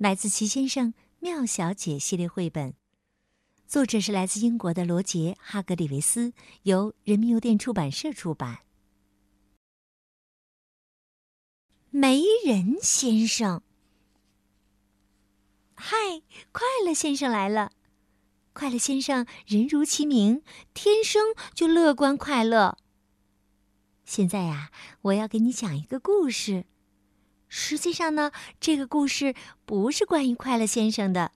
来自《齐先生妙小姐》系列绘本，作者是来自英国的罗杰·哈格里维斯，由人民邮电出版社出版。没人先生，嗨，快乐先生来了！快乐先生人如其名，天生就乐观快乐。现在呀，我要给你讲一个故事。实际上呢，这个故事不是关于快乐先生的，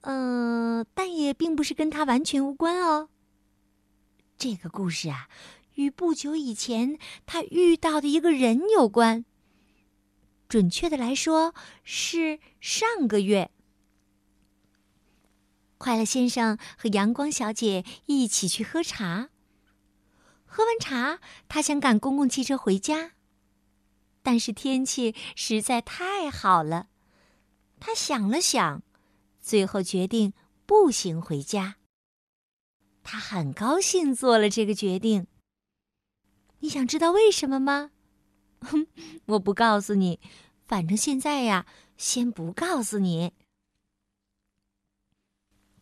嗯，但也并不是跟他完全无关哦。这个故事啊，与不久以前他遇到的一个人有关。准确的来说，是上个月，快乐先生和阳光小姐一起去喝茶。喝完茶，他想赶公共汽车回家。但是天气实在太好了，他想了想，最后决定步行回家。他很高兴做了这个决定。你想知道为什么吗？哼，我不告诉你，反正现在呀，先不告诉你。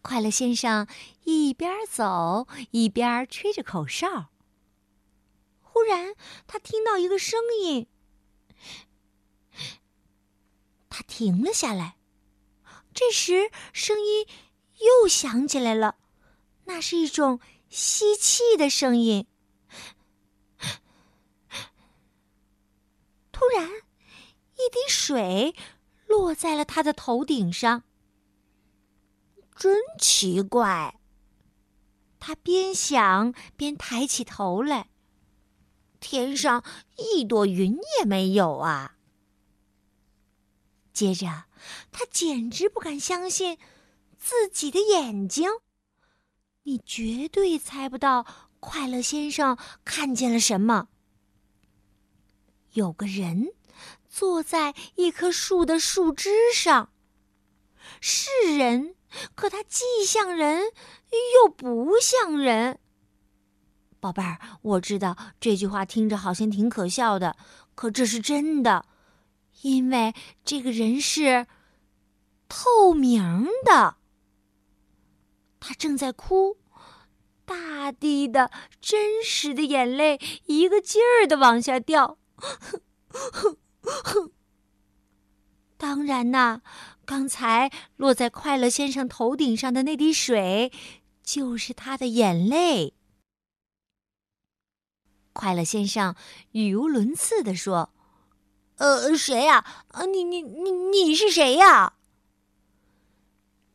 快乐先生一边走一边吹着口哨。忽然，他听到一个声音。他停了下来，这时声音又响起来了，那是一种吸气的声音。突然，一滴水落在了他的头顶上。真奇怪，他边想边抬起头来，天上一朵云也没有啊。接着，他简直不敢相信自己的眼睛。你绝对猜不到，快乐先生看见了什么。有个人坐在一棵树的树枝上，是人，可他既像人又不像人。宝贝儿，我知道这句话听着好像挺可笑的，可这是真的。因为这个人是透明的，他正在哭，大滴的真实的眼泪一个劲儿的往下掉。当然呐，刚才落在快乐先生头顶上的那滴水，就是他的眼泪。快乐先生语无伦次的说。呃，谁呀？啊，你你你你是谁呀？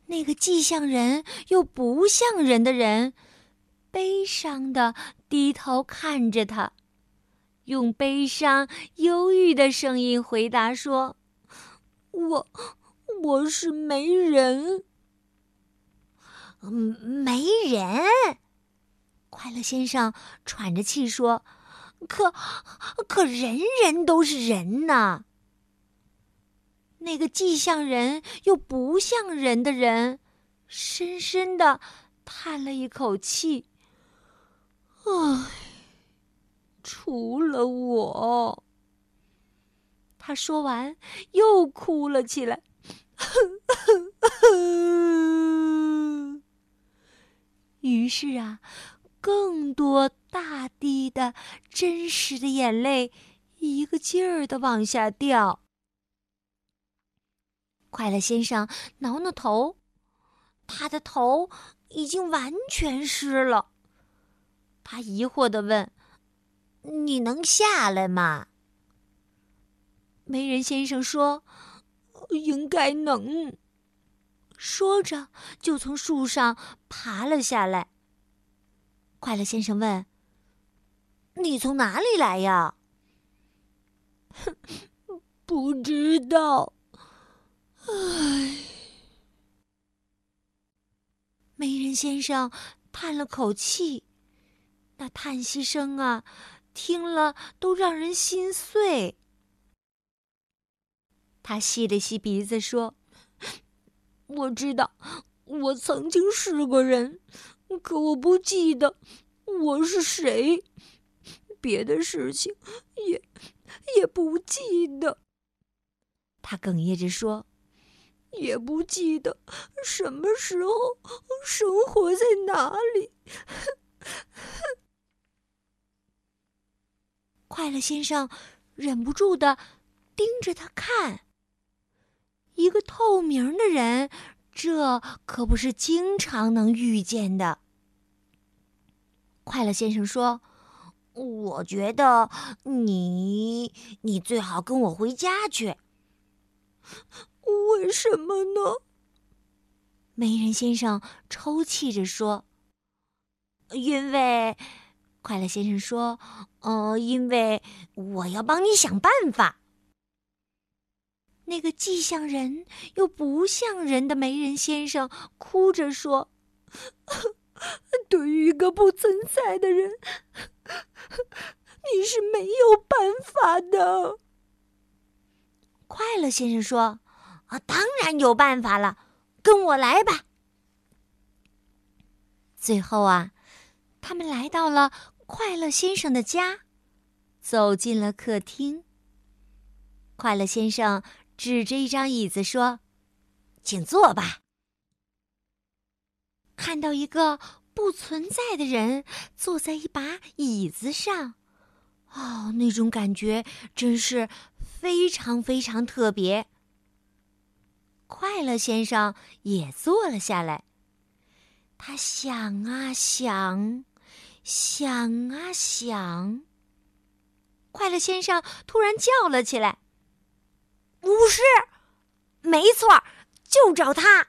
那个既像人又不像人的人，悲伤的低头看着他，用悲伤忧郁的声音回答说：“我我是没人。”没人。快乐先生喘着气说。可，可人人都是人呐。那个既像人又不像人的人，深深的叹了一口气。唉，除了我。他说完，又哭了起来。于是啊。更多大滴的真实的眼泪，一个劲儿的往下掉。快乐先生挠挠头，他的头已经完全湿了。他疑惑的问：“你能下来吗？”媒人先生说：“应该能。”说着，就从树上爬了下来。快乐先生问：“你从哪里来呀？”“不知道。”“唉。”媒人先生叹了口气，那叹息声啊，听了都让人心碎。他吸了吸鼻子说：“我知道，我曾经是个人，可我不记得我是谁，别的事情也也不记得。”他哽咽着说：“也不记得什么时候生活在哪里。”快乐先生忍不住的盯着他看。一个透明的人，这可不是经常能遇见的。快乐先生说：“我觉得你，你最好跟我回家去。”为什么呢？没人先生抽泣着说：“因为，快乐先生说，呃，因为我要帮你想办法。”那个既像人又不像人的媒人先生哭着说：“对于一个不存在的人，你是没有办法的。”快乐先生说：“啊，当然有办法了，跟我来吧。”最后啊，他们来到了快乐先生的家，走进了客厅。快乐先生。指着一张椅子说：“请坐吧。”看到一个不存在的人坐在一把椅子上，哦，那种感觉真是非常非常特别。快乐先生也坐了下来，他想啊想，想啊想。快乐先生突然叫了起来。巫师，没错，就找他。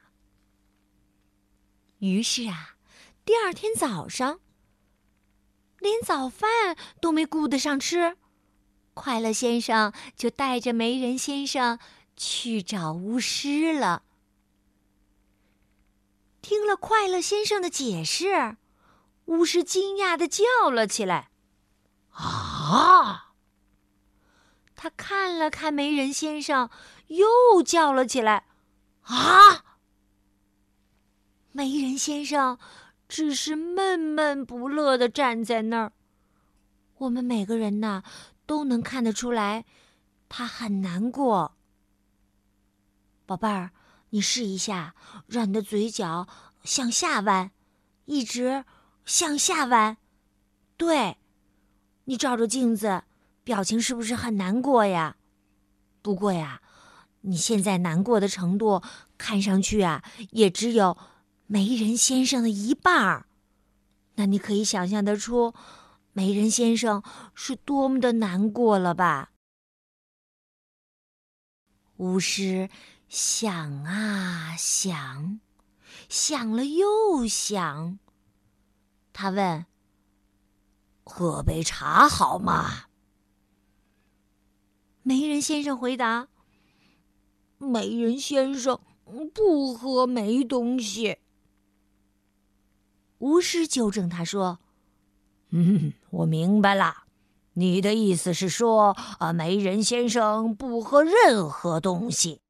于是啊，第二天早上，连早饭都没顾得上吃，快乐先生就带着媒人先生去找巫师了。听了快乐先生的解释，巫师惊讶的叫了起来：“啊！”他看了看媒人先生，又叫了起来：“啊！”媒人先生只是闷闷不乐的站在那儿。我们每个人呐，都能看得出来，他很难过。宝贝儿，你试一下，让你的嘴角向下弯，一直向下弯。对，你照着镜子。表情是不是很难过呀？不过呀，你现在难过的程度看上去啊，也只有媒人先生的一半儿。那你可以想象得出，媒人先生是多么的难过了吧？巫师想啊想，想了又想，他问：“喝杯茶好吗？”媒人先生回答：“媒人先生不喝没东西。”巫师纠正他说：“嗯，我明白了，你的意思是说，啊，媒人先生不喝任何东西。”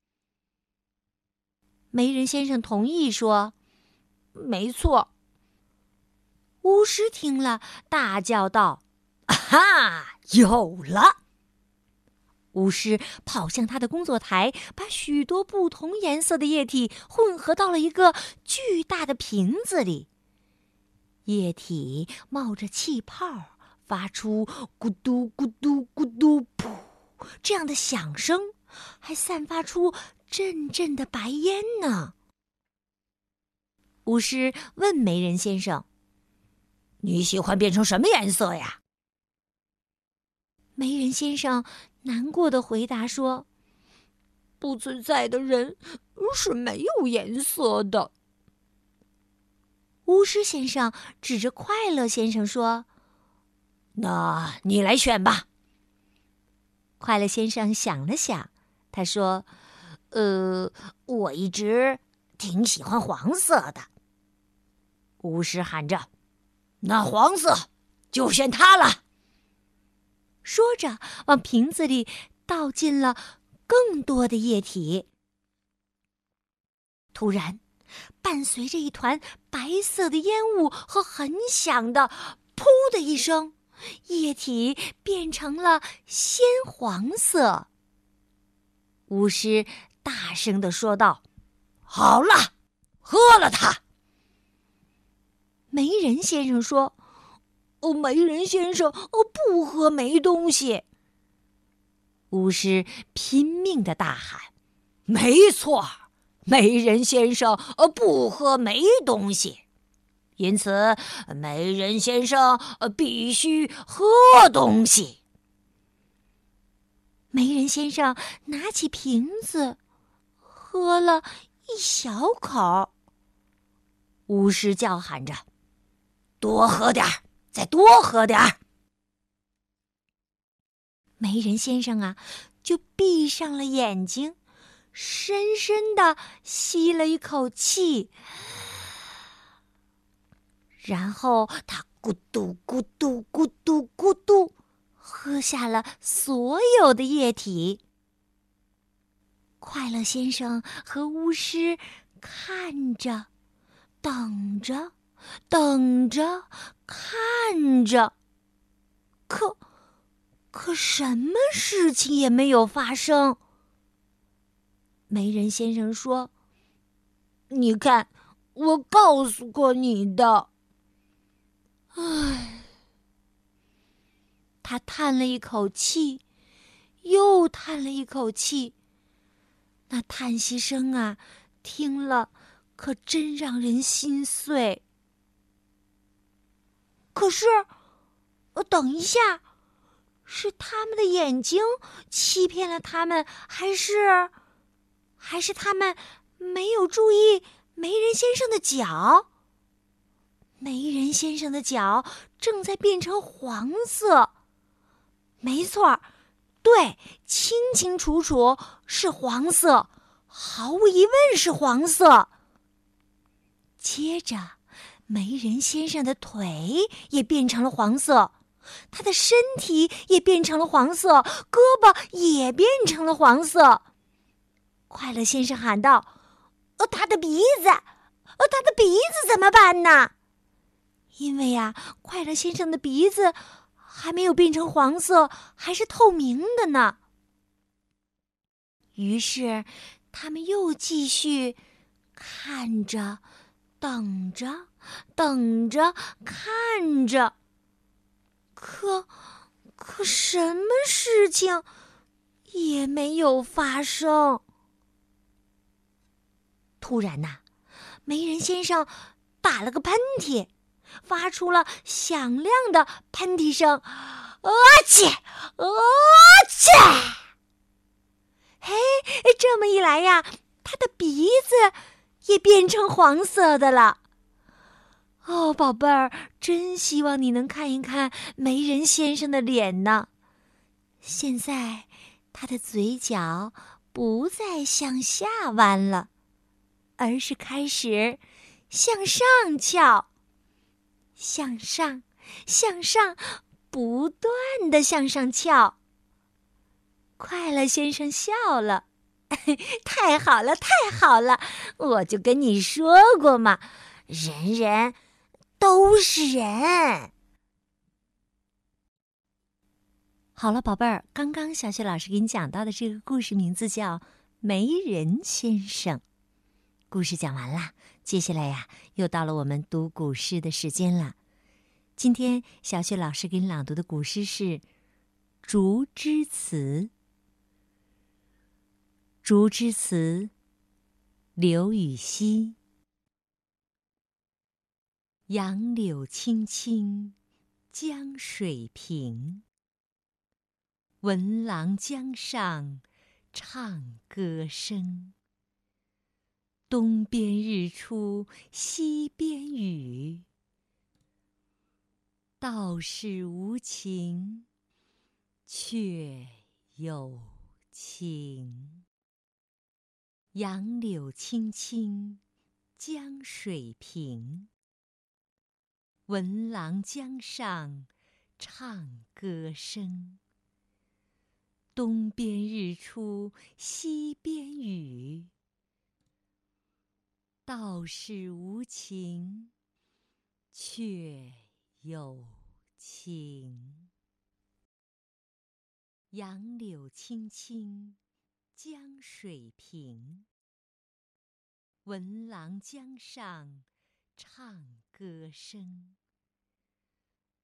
媒人先生同意说：“没错。”巫师听了，大叫道：“啊哈，有了！”巫师跑向他的工作台，把许多不同颜色的液体混合到了一个巨大的瓶子里。液体冒着气泡，发出咕嘟咕嘟咕嘟噗这样的响声，还散发出阵阵的白烟呢。巫师问媒人先生：“你喜欢变成什么颜色呀？”媒人先生。难过的回答说：“不存在的人是没有颜色的。”巫师先生指着快乐先生说：“那你来选吧。”快乐先生想了想，他说：“呃，我一直挺喜欢黄色的。”巫师喊着：“那黄色就选它了。”说着，往瓶子里倒进了更多的液体。突然，伴随着一团白色的烟雾和很响的“噗”的一声，液体变成了鲜黄色。巫师大声的说道：“好了，喝了它。”媒人先生说：“哦，媒人先生，哦，不喝没东西。”巫师拼命的大喊：“没错。”媒人先生，呃，不喝没东西，因此媒人先生必须喝东西。媒人先生拿起瓶子，喝了一小口。巫师叫喊着：“多喝点儿，再多喝点儿。”媒人先生啊，就闭上了眼睛。深深的吸了一口气，然后他咕嘟咕嘟咕嘟咕嘟，喝下了所有的液体。快乐先生和巫师看着，等着，等着，看着，可可什么事情也没有发生。媒人先生说：“你看，我告诉过你的。”唉，他叹了一口气，又叹了一口气。那叹息声啊，听了可真让人心碎。可是，呃等一下，是他们的眼睛欺骗了他们，还是？还是他们没有注意媒人先生的脚。媒人先生的脚正在变成黄色。没错，对，清清楚楚是黄色，毫无疑问是黄色。接着，媒人先生的腿也变成了黄色，他的身体也变成了黄色，胳膊也变成了黄色。快乐先生喊道：“呃，他的鼻子，呃，他的鼻子怎么办呢？因为呀，快乐先生的鼻子还没有变成黄色，还是透明的呢。”于是，他们又继续看着，等着，等着，看着。可，可什么事情也没有发生。突然呐，媒人先生打了个喷嚏，发出了响亮的喷嚏声，啊切，啊切！嘿，这么一来呀，他的鼻子也变成黄色的了。哦，宝贝儿，真希望你能看一看媒人先生的脸呢。现在，他的嘴角不再向下弯了。而是开始向上翘，向上，向上，不断的向上翘。快乐先生笑了，太好了，太好了！我就跟你说过嘛，人人都是人。好了，宝贝儿，刚刚小雪老师给你讲到的这个故事名字叫《媒人先生》。故事讲完了，接下来呀，又到了我们读古诗的时间了。今天小雪老师给你朗读的古诗是《竹枝词》。《竹枝词》，刘禹锡。杨柳青青江水平，闻郎江上唱歌声。东边日出西边雨，道是无晴却有晴。杨柳青青江水平，闻郎江上唱歌声。东边日出西边雨，道是无晴却有晴。杨柳青青江水平，闻郎江上唱歌声。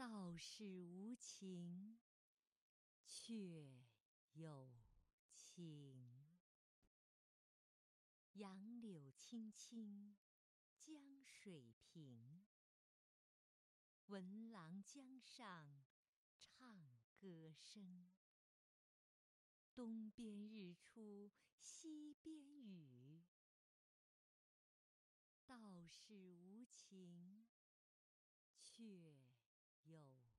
道是无晴却。有晴，杨柳青青江水平。闻郎江上唱歌声。东边日出西边雨。道是无晴却有。